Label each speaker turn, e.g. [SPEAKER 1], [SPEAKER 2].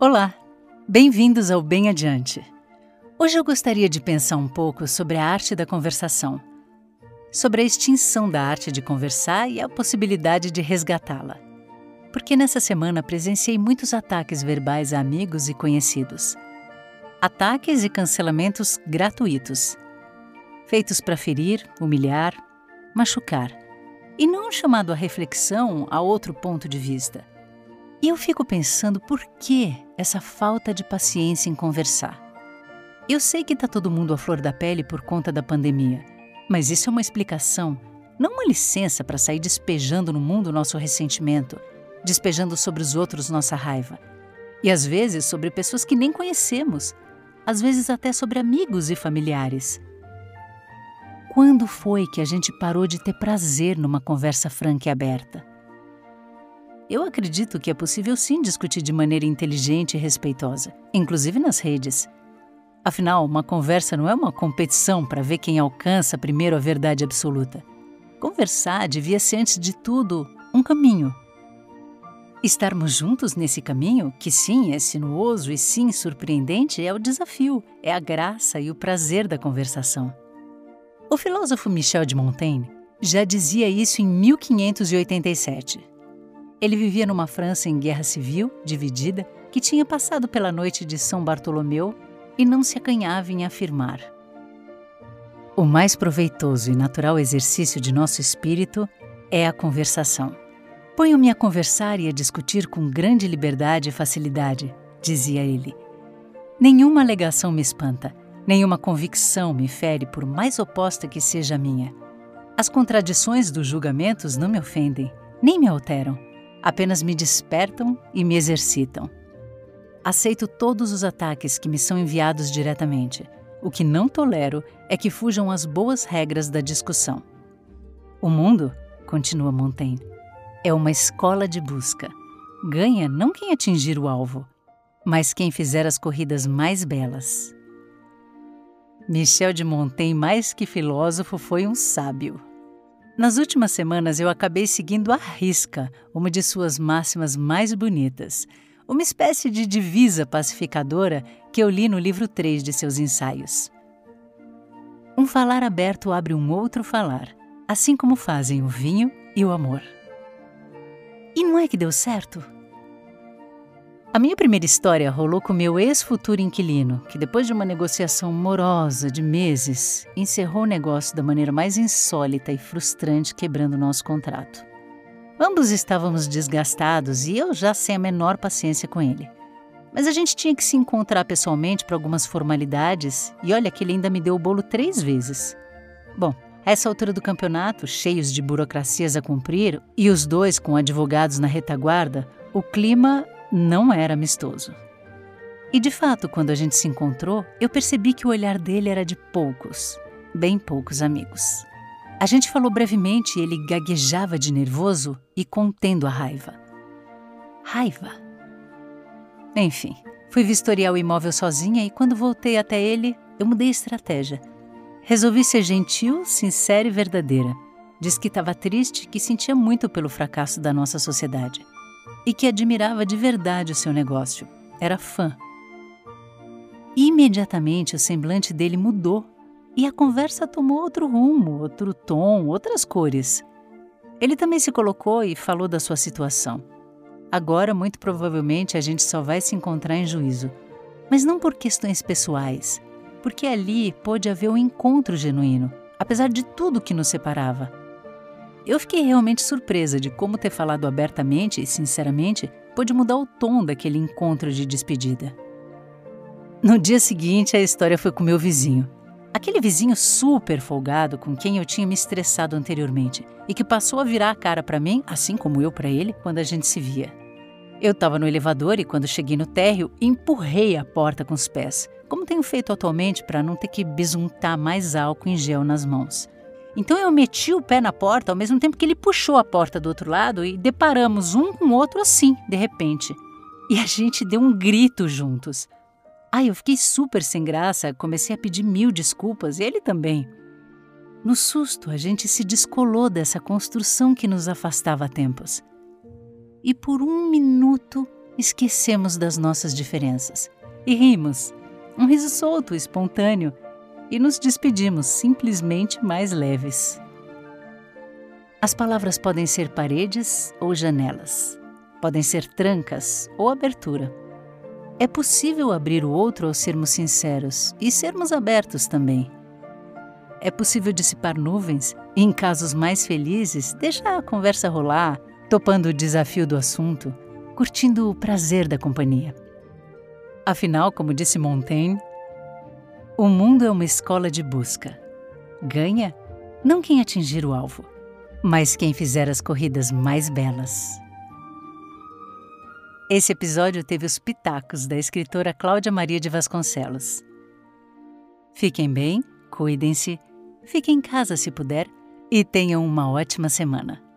[SPEAKER 1] Olá, bem-vindos ao Bem Adiante. Hoje eu gostaria de pensar um pouco sobre a arte da conversação, sobre a extinção da arte de conversar e a possibilidade de resgatá-la. Porque nessa semana presenciei muitos ataques verbais a amigos e conhecidos. Ataques e cancelamentos gratuitos, feitos para ferir, humilhar, machucar, e não chamado à reflexão a outro ponto de vista e eu fico pensando por que essa falta de paciência em conversar. Eu sei que está todo mundo à flor da pele por conta da pandemia, mas isso é uma explicação, não uma licença para sair despejando no mundo nosso ressentimento, despejando sobre os outros nossa raiva. E às vezes sobre pessoas que nem conhecemos, às vezes até sobre amigos e familiares. Quando foi que a gente parou de ter prazer numa conversa franca e aberta? Eu acredito que é possível sim discutir de maneira inteligente e respeitosa, inclusive nas redes. Afinal, uma conversa não é uma competição para ver quem alcança primeiro a verdade absoluta. Conversar devia ser, antes de tudo, um caminho. Estarmos juntos nesse caminho, que sim é sinuoso e sim surpreendente, é o desafio, é a graça e o prazer da conversação. O filósofo Michel de Montaigne já dizia isso em 1587. Ele vivia numa França em guerra civil, dividida, que tinha passado pela noite de São Bartolomeu e não se acanhava em afirmar. O mais proveitoso e natural exercício de nosso espírito é a conversação. Ponho-me a conversar e a discutir com grande liberdade e facilidade, dizia ele. Nenhuma alegação me espanta, nenhuma convicção me fere, por mais oposta que seja a minha. As contradições dos julgamentos não me ofendem, nem me alteram apenas me despertam e me exercitam. Aceito todos os ataques que me são enviados diretamente. O que não tolero é que fujam as boas regras da discussão. O mundo, continua Montaigne, é uma escola de busca. Ganha não quem atingir o alvo, mas quem fizer as corridas mais belas. Michel de Montaigne, mais que filósofo, foi um sábio. Nas últimas semanas eu acabei seguindo à risca uma de suas máximas mais bonitas, uma espécie de divisa pacificadora que eu li no livro 3 de seus ensaios. Um falar aberto abre um outro falar, assim como fazem o vinho e o amor. E não é que deu certo? A minha primeira história rolou com meu ex-futuro inquilino, que depois de uma negociação morosa de meses, encerrou o negócio da maneira mais insólita e frustrante, quebrando nosso contrato. Ambos estávamos desgastados e eu já sem a menor paciência com ele. Mas a gente tinha que se encontrar pessoalmente para algumas formalidades e olha que ele ainda me deu o bolo três vezes. Bom, a essa altura do campeonato, cheios de burocracias a cumprir e os dois com advogados na retaguarda, o clima não era amistoso. E de fato, quando a gente se encontrou, eu percebi que o olhar dele era de poucos, bem poucos amigos. A gente falou brevemente e ele gaguejava de nervoso e contendo a raiva. Raiva. Enfim, fui vistoriar o imóvel sozinha e quando voltei até ele, eu mudei a estratégia. Resolvi ser gentil, sincera e verdadeira. Diz que estava triste que sentia muito pelo fracasso da nossa sociedade e que admirava de verdade o seu negócio. Era fã. Imediatamente o semblante dele mudou e a conversa tomou outro rumo, outro tom, outras cores. Ele também se colocou e falou da sua situação. Agora, muito provavelmente, a gente só vai se encontrar em juízo. Mas não por questões pessoais, porque ali pôde haver um encontro genuíno, apesar de tudo que nos separava. Eu fiquei realmente surpresa de como ter falado abertamente e sinceramente pôde mudar o tom daquele encontro de despedida. No dia seguinte, a história foi com meu vizinho. Aquele vizinho super folgado com quem eu tinha me estressado anteriormente e que passou a virar a cara para mim, assim como eu para ele, quando a gente se via. Eu estava no elevador e, quando cheguei no térreo, empurrei a porta com os pés, como tenho feito atualmente para não ter que besuntar mais álcool em gel nas mãos. Então eu meti o pé na porta ao mesmo tempo que ele puxou a porta do outro lado e deparamos um com o outro assim, de repente. E a gente deu um grito juntos. Ai, eu fiquei super sem graça, comecei a pedir mil desculpas e ele também. No susto, a gente se descolou dessa construção que nos afastava há tempos. E por um minuto esquecemos das nossas diferenças e rimos, um riso solto, espontâneo, e nos despedimos simplesmente mais leves. As palavras podem ser paredes ou janelas, podem ser trancas ou abertura. É possível abrir o outro ao sermos sinceros e sermos abertos também. É possível dissipar nuvens e, em casos mais felizes, deixar a conversa rolar, topando o desafio do assunto, curtindo o prazer da companhia. Afinal, como disse Montaigne, o mundo é uma escola de busca. Ganha não quem atingir o alvo, mas quem fizer as corridas mais belas. Esse episódio teve os pitacos da escritora Cláudia Maria de Vasconcelos. Fiquem bem, cuidem-se, fiquem em casa se puder e tenham uma ótima semana.